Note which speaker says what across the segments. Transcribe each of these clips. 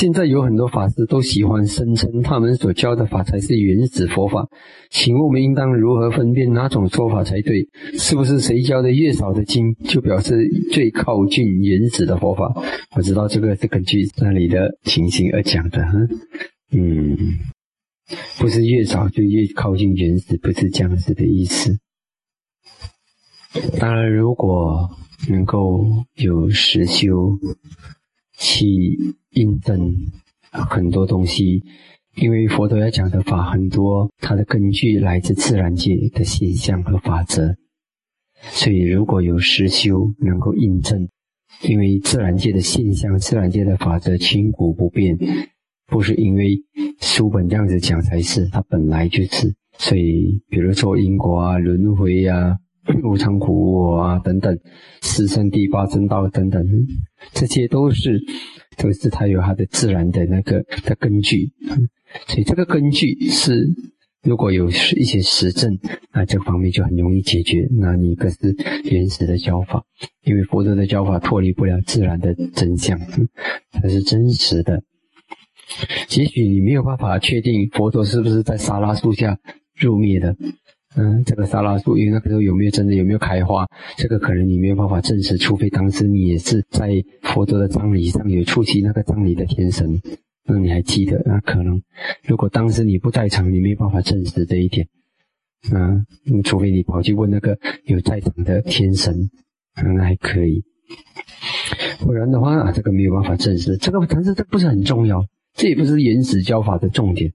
Speaker 1: 现在有很多法师都喜欢声称他们所教的法才是原始佛法，请问我们应当如何分辨哪种说法才对？是不是谁教的越少的经，就表示最靠近原始的佛法？我知道这个是根据那里的情形而讲的，嗯，不是越少就越靠近原始，不是这样子的意思。当然，如果能够有实修。去印证很多东西，因为佛陀要讲的法很多，它的根据来自自然界的现象和法则，所以如果有实修能够印证，因为自然界的现象、自然界的法则千古不变，不是因为书本这样子讲才是，它本来就是。所以，比如说因果啊、轮回啊。无常苦啊，等等，四生第八正道等等，这些都是都是它有它的自然的那个的根据，所以这个根据是如果有一些实证，那这方面就很容易解决。那你可是原始的教法，因为佛陀的教法脱离不了自然的真相，它是真实的。也许你没有办法确定佛陀是不是在沙拉树下入灭的。嗯，这个沙拉树，因为那个时候有没有真的有没有开花，这个可能你没有办法证实，除非当时你也是在佛陀的葬礼上有出席那个葬礼的天神，那你还记得？那可能如果当时你不在场，你没有办法证实这一点。啊，除非你跑去问那个有在场的天神，那还可以。不然的话，啊，这个没有办法证实。这个但是这不是很重要，这也不是原始教法的重点。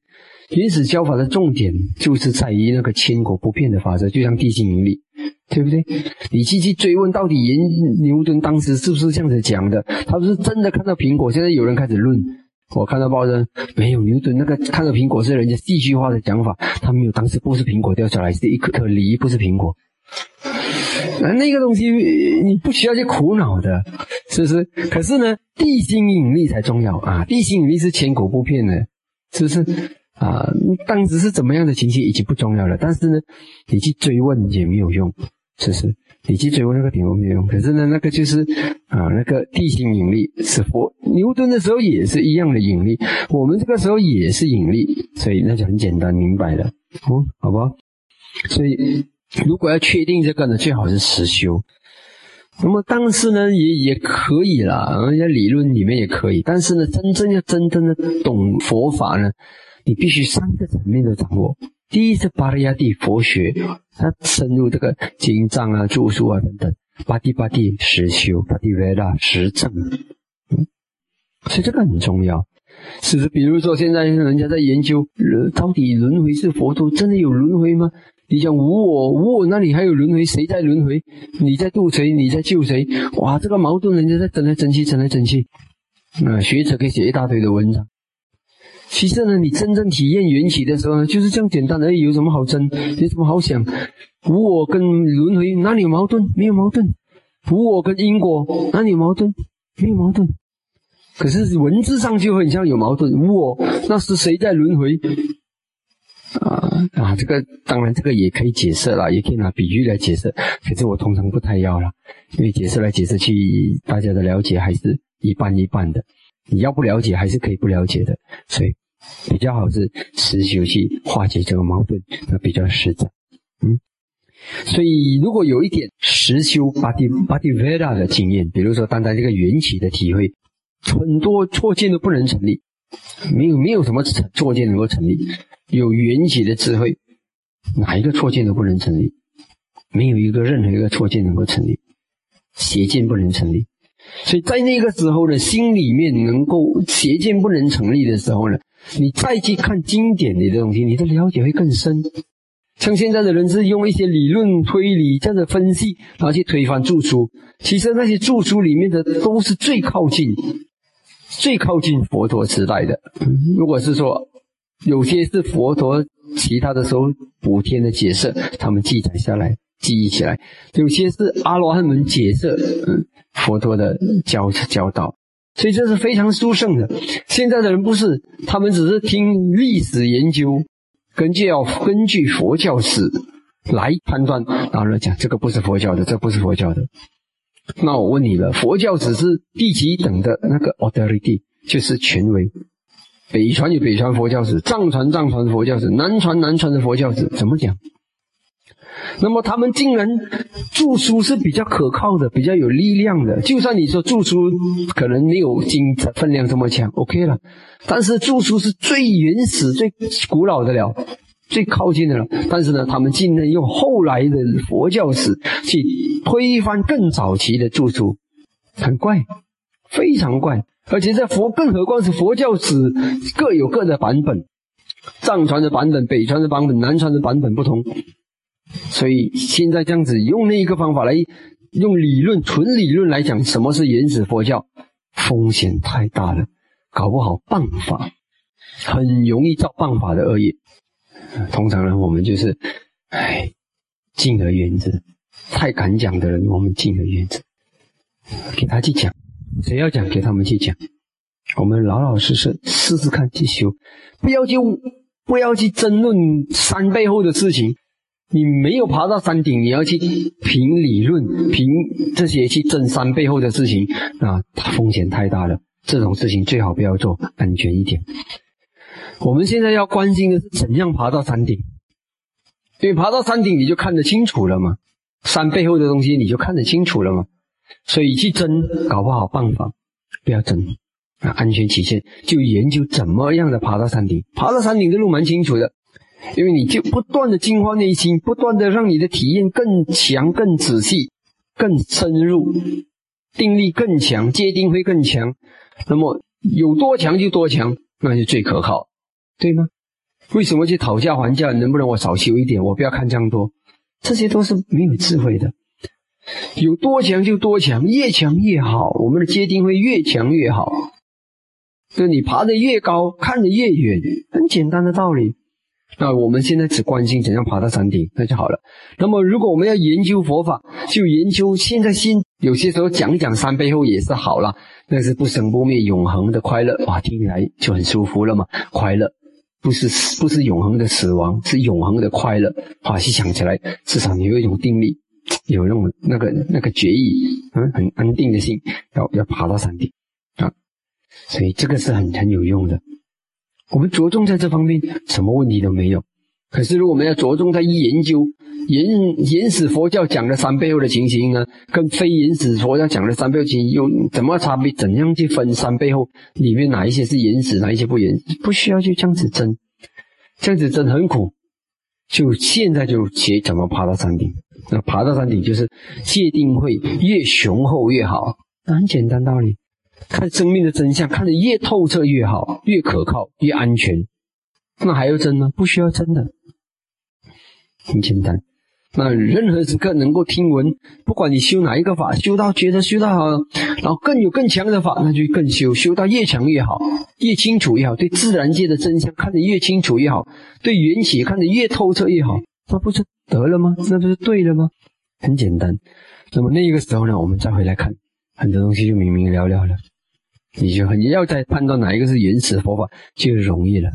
Speaker 1: 原始教法的重点就是在于那个千古不变的法则，就像地心引力，对不对？你继续追问，到底研牛顿当时是不是这样子讲的？他不是真的看到苹果？现在有人开始论，我看到报章没有牛顿那个看到苹果是人家戏剧化的讲法，他没有当时不是苹果掉下来，是一颗颗梨，不是苹果。那那个东西你不需要去苦恼的，是不是？可是呢，地心引力才重要啊！地心引力是千古不变的，是不是？啊，当时是怎么样的情形已经不重要了。但是呢，你去追问也没有用，是不是？你去追问那个点没有用。可是呢，那个就是啊，那个地心引力是佛牛顿的时候也是一样的引力，我们这个时候也是引力，所以那就很简单明白了，哦，好吧？所以如果要确定这个呢，最好是实修。那么当时呢，也也可以啦，人家理论里面也可以。但是呢，真正要真正的懂佛法呢？你必须三个层面都掌握。第一是巴利亚地佛学，它深入这个经藏啊、著述啊等等。巴蒂巴蒂实修，巴蒂维拉实证，所以这个很重要。是不是？比如说现在人家在研究，到底轮回是佛陀真的有轮回吗？你讲无我，无我，那里还有轮回？谁在轮回？你在渡谁？你在救谁？哇，这个矛盾，人家在争来争去，争来争去。啊，学者可以写一大堆的文章。其实呢，你真正体验缘起的时候呢，就是这样简单而已。有什么好争？有什么好想？无我跟轮回哪里有矛盾？没有矛盾。无我跟因果哪里有矛盾？没有矛盾。可是文字上就很像有矛盾。无我那是谁在轮回？啊啊，这个当然这个也可以解释了，也可以拿比喻来解释。可是我通常不太要了，因为解释来解释去，大家的了解还是一半一半的。你要不了解还是可以不了解的，所以比较好是实修去化解这个矛盾，那比较实在。嗯，所以如果有一点实修巴蒂巴蒂维拉的经验，比如说单单这个缘起的体会，很多错见都不能成立，没有没有什么错见能够成立。有缘起的智慧，哪一个错见都不能成立，没有一个任何一个错见能够成立，邪见不能成立。所以在那个时候呢，心里面能够邪见不能成立的时候呢，你再去看经典里的东西，你的了解会更深。像现在的人是用一些理论推理这样的分析，然后去推翻著书。其实那些著书里面的都是最靠近、最靠近佛陀时代的。如果是说有些是佛陀其他的时候补天的解释，他们记载下来。记忆起来，有些是阿罗汉们解释嗯佛陀的教教导，所以这是非常殊胜的。现在的人不是，他们只是听历史研究，根据要根据佛教史来判断，然后呢讲这个不是佛教的，这不是佛教的。那我问你了，佛教只是第几等的那个 authority，就是权威。北传有北传佛教史，藏传藏传佛教史，南传南传的佛教史，怎么讲？那么他们竟然著书是比较可靠的，比较有力量的。就算你说著书可能没有经分量这么强，OK 了。但是著书是最原始、最古老的了，最靠近的了。但是呢，他们竟然用后来的佛教史去推翻更早期的著书，很怪，非常怪。而且在佛，更何况是佛教史各有各的版本，藏传的版本、北传的版本、南传的版本不同。所以现在这样子用那一个方法来用理论、纯理论来讲什么是原始佛教，风险太大了，搞不好办法很容易造办法的恶业。通常呢，我们就是唉，敬而远之。太敢讲的人，我们敬而远之，给他去讲。谁要讲，给他们去讲。我们老老实实试试看去修，不要去不要去争论山背后的事情。你没有爬到山顶，你要去凭理论、凭这些去争山背后的事情，啊，风险太大了。这种事情最好不要做，安全一点。我们现在要关心的是怎样爬到山顶，因为爬到山顶你就看得清楚了嘛，山背后的东西你就看得清楚了嘛。所以去争，搞不好办法，不要争啊！安全起见，就研究怎么样的爬到山顶。爬到山顶的路蛮清楚的，因为你就不断的净化内心，不断的让你的体验更强、更仔细、更深入，定力更强，界定会更强。那么有多强就多强，那就最可靠，对吗？为什么去讨价还价？能不能我少修一点？我不要看这样多，这些都是没有智慧的。有多强就多强，越强越好，我们的接定会越强越好。就你爬得越高，看得越远，很简单的道理。那我们现在只关心怎样爬到山顶，那就好了。那么如果我们要研究佛法，就研究现在心有些时候讲讲山背后也是好了，那是不生不灭、永恒的快乐哇，听起来就很舒服了嘛。快乐不是不是永恒的死亡，是永恒的快乐。华西想起来，至少你有一种定力。有那种那个那个决意，嗯，很安定的心，要要爬到山顶啊，所以这个是很很有用的。我们着重在这方面，什么问题都没有。可是如果我们要着重在一研究原原始佛教讲的三背后的情形呢，跟非原始佛教讲的三背后情形有怎么差别？怎样去分三背后里面哪一些是原始，哪一些不原始？不需要就这样子争，这样子争很苦。就现在就学怎么爬到山顶。那爬到山顶就是界定会越雄厚越好，那很简单道理。看生命的真相，看得越透彻越好，越可靠，越安全。那还要争呢？不需要争的，很简单。那任何时刻能够听闻，不管你修哪一个法，修到觉得修到好，然后更有更强的法，那就更修，修到越强越好，越清楚越好。对自然界的真相看得越清楚越好，对缘起看得越透彻越好。那不是得了吗？那不是对了吗？很简单。那么那个时候呢，我们再回来看，很多东西就明明了了了。你就很要再判断哪一个是原始佛法，就容易了。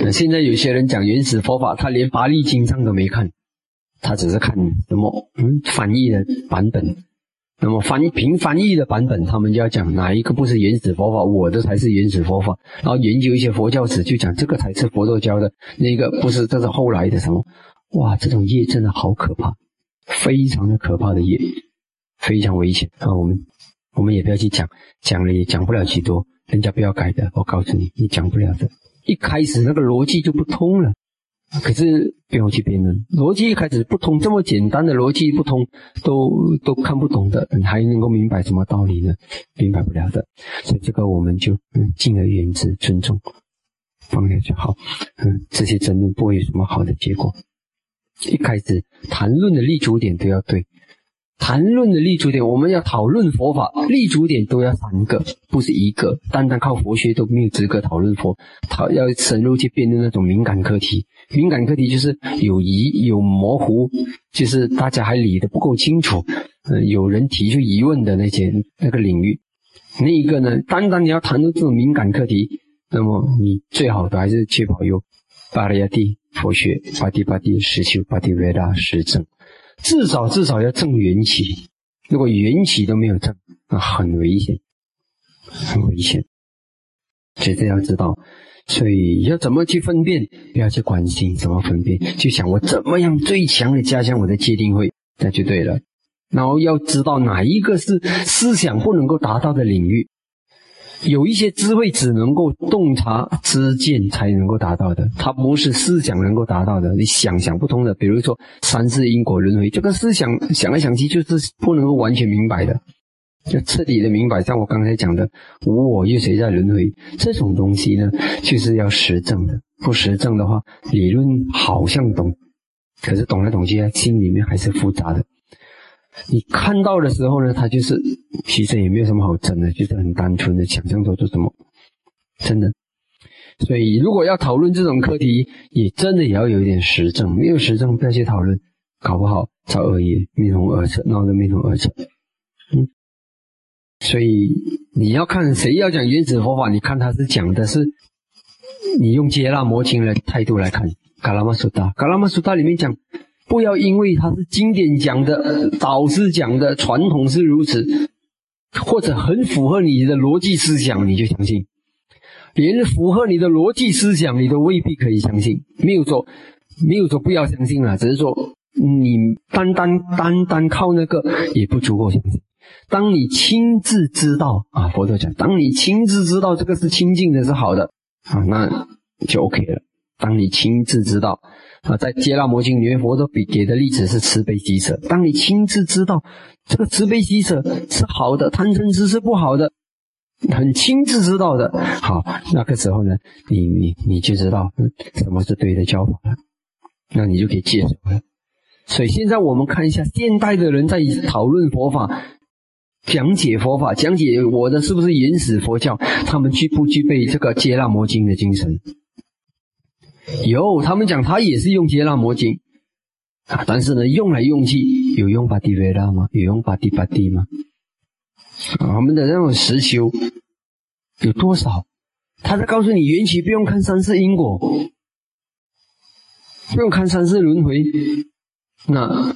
Speaker 1: 那现在有些人讲原始佛法，他连八力经上都没看，他只是看什么嗯翻译的版本。那么翻凭翻译的版本，他们就要讲哪一个不是原始佛法，我的才是原始佛法。然后研究一些佛教史，就讲这个才是佛陀教的，那个不是，这是后来的什么？哇，这种业真的好可怕，非常的可怕的业，非常危险啊！我们我们也不要去讲，讲了也讲不了几多，人家不要改的，我告诉你，你讲不了的。一开始那个逻辑就不通了。可是不要去辩论，逻辑一开始不通，这么简单的逻辑不通，都都看不懂的，你还能够明白什么道理呢？明白不了的。所以这个我们就嗯敬而远之，尊重放下就好。嗯，这些争论不会有什么好的结果。一开始谈论的立足点都要对。谈论的立足点，我们要讨论佛法，立足点都要三个，不是一个。单单靠佛学都没有资格讨论佛，讨要深入去辩论那种敏感课题。敏感课题就是有疑有模糊，就是大家还理得不够清楚，呃，有人提出疑问的那些那个领域。另一个呢，单单你要谈论这种敏感课题，那么你最好的还是确保有巴利亚蒂佛学、巴蒂巴蒂实修、巴蒂维拉实证。至少至少要证缘起，如果缘起都没有证，那很危险。很危险。所以这要知道，所以要怎么去分辨，不要去关心怎么分辨，就想我怎么样最强的加强我的界定会，那就对了。然后要知道哪一个是思想不能够达到的领域。有一些智慧只能够洞察知见才能够达到的，它不是思想能够达到的。你想想不通的，比如说三世因果轮回，这个思想想来想去就是不能够完全明白的，就彻底的明白。像我刚才讲的无我又谁在轮回这种东西呢，就是要实证的。不实证的话，理论好像懂，可是懂来懂去，心里面还是复杂的。你看到的时候呢，他就是其实也没有什么好争的，就是很单纯的想象做做什么，真的。所以如果要讨论这种课题，也真的也要有一点实证，没有实证不要去讨论，搞不好造恶业，面红耳赤，闹得面红耳赤。所以你要看谁要讲原始佛法，你看他是讲的是，你用接纳魔经的态度来看，嘎拉玛苏达，嘎拉玛苏达里面讲。不要因为它是经典讲的、导师讲的、传统是如此，或者很符合你的逻辑思想，你就相信；连符合你的逻辑思想，你都未必可以相信。没有说，没有说不要相信了，只是说你单单单单靠那个也不足够相信。当你亲自知道啊，佛陀讲，当你亲自知道这个是清净的、是好的啊，那就 OK 了。当你亲自知道。啊，在《接纳魔经》里面，佛陀比给的例子是慈悲喜舍。当你亲自知道这个慈悲喜舍是好的，贪嗔痴是不好的，很亲自知道的，好，那个时候呢，你你你就知道什么是对的教法了，那你就可以接受了。所以现在我们看一下，现代的人在讨论佛法、讲解佛法、讲解我的是不是原始佛教，他们具不具备这个《接纳魔经》的精神？有，他们讲他也是用接纳魔经啊，但是呢，用来用去有用巴蒂维拉吗？有用巴蒂巴蒂吗？我们的那种实修有多少？他在告诉你缘起不用看三世因果，不用看三世轮回，那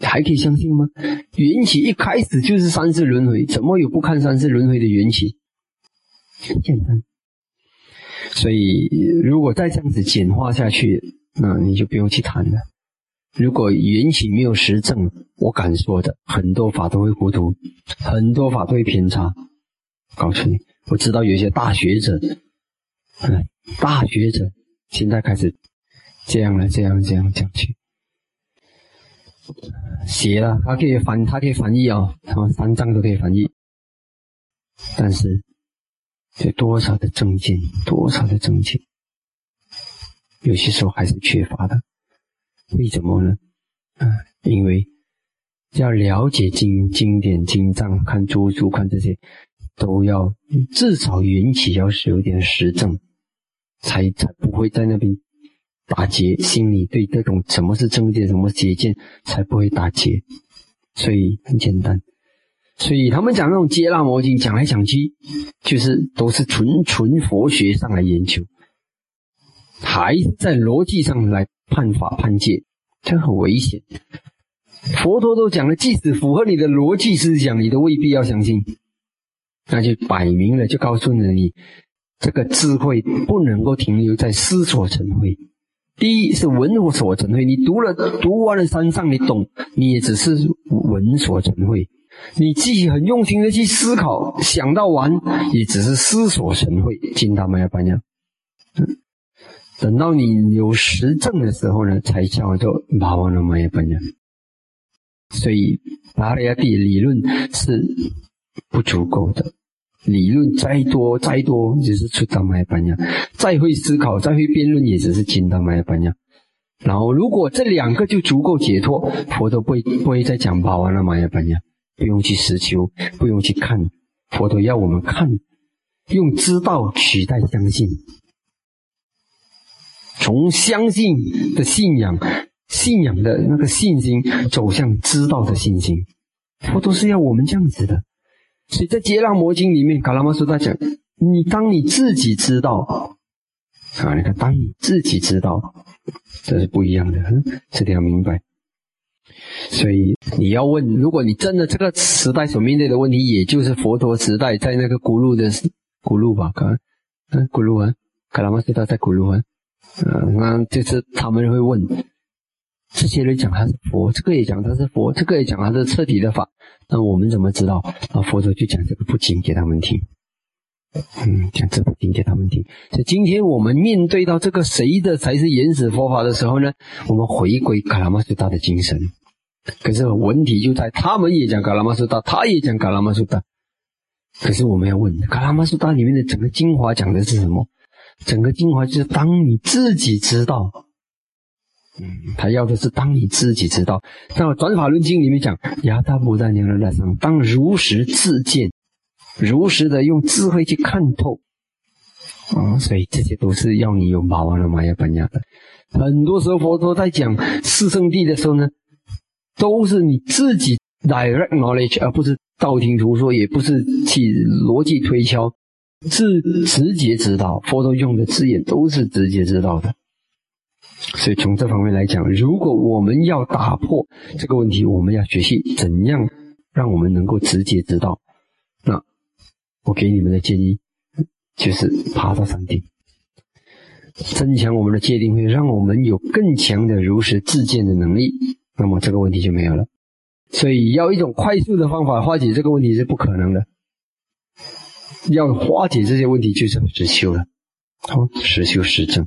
Speaker 1: 还可以相信吗？缘起一开始就是三世轮回，怎么有不看三世轮回的缘起？很简单。所以，如果再这样子简化下去，那你就不用去谈了。如果缘起没有实证，我敢说的，很多法都会糊涂，很多法都会偏差。告诉你，我知道有些大学者，嗯，大学者现在开始这样了，这样这样讲去，写了，他可以翻，他可以翻译啊，他们三藏都可以翻译，但是。有多少的证件，多少的证件，有些时候还是缺乏的。为什么呢？啊，因为要了解经经典经藏，看诸书，看这些，都要至少缘起要是有点实证，才才不会在那边打结。心里对这种什么是正见，什么邪见，才不会打结。所以很简单。所以他们讲那种接纳魔经，讲来讲去，就是都是纯纯佛学上来研究，还在逻辑上来判法判戒，这很危险。佛陀都讲了，即使符合你的逻辑思想，你都未必要相信。那就摆明了，就告诉了你，这个智慧不能够停留在思所成慧。第一是闻所成慧，你读了读完了山上，你懂，你也只是闻所成慧。你自己很用心的去思考，想到完也只是思索成会，金达玛呀班呀。等到你有实证的时候呢，才叫做巴瓦那玛呀班呀。所以达利亚蒂理论是不足够的，理论再多再多，只是出达玛呀班呀。再会思考，再会辩论，也只是金达玛呀班呀。然后如果这两个就足够解脱，佛都不会不会再讲巴瓦那玛呀班呀。不用去实求，不用去看，佛陀要我们看，用知道取代相信，从相信的信仰、信仰的那个信心，走向知道的信心。佛陀是要我们这样子的。所以在《接纳魔经》里面，卡拉玛苏他讲：你当你自己知道啊，你看，当你自己知道，这是不一样的，这点要明白。所以你要问，如果你真的这个时代所面对的问题，也就是佛陀时代在那个古路的古路吧，可嗯古路啊，卡拉玛斯他在古路啊，嗯，那就是他们会问，这些人讲他是佛，这个也讲他是佛，这个也讲他是彻底的法，那我们怎么知道？啊，佛陀就讲这个不经给他们听。嗯，讲这部经给他们听。所以今天我们面对到这个谁的才是原始佛法的时候呢？我们回归卡拉玛苏达的精神。可是问题就在，他们也讲卡拉玛苏达，他也讲卡拉玛苏达。可是我们要问，卡拉玛苏达里面的整个精华讲的是什么？整个精华就是当你自己知道。嗯，他要的是当你自己知道。在《转法论经》里面讲，亚达布达尼尔拉桑当如实自见。如实的用智慧去看透，啊，所以这些都是要你有马完了玛雅本雅的。很多时候佛陀在讲四圣地的时候呢，都是你自己 direct knowledge，而不是道听途说，也不是去逻辑推敲，是直接知道。佛陀用的字眼都是直接知道的。所以从这方面来讲，如果我们要打破这个问题，我们要学习怎样让我们能够直接知道。那我给你们的建议就是爬到山顶，增强我们的界定，会让我们有更强的如实自见的能力。那么这个问题就没有了。所以要一种快速的方法化解这个问题是不可能的。要化解这些问题，就是实修了，好，实修实证。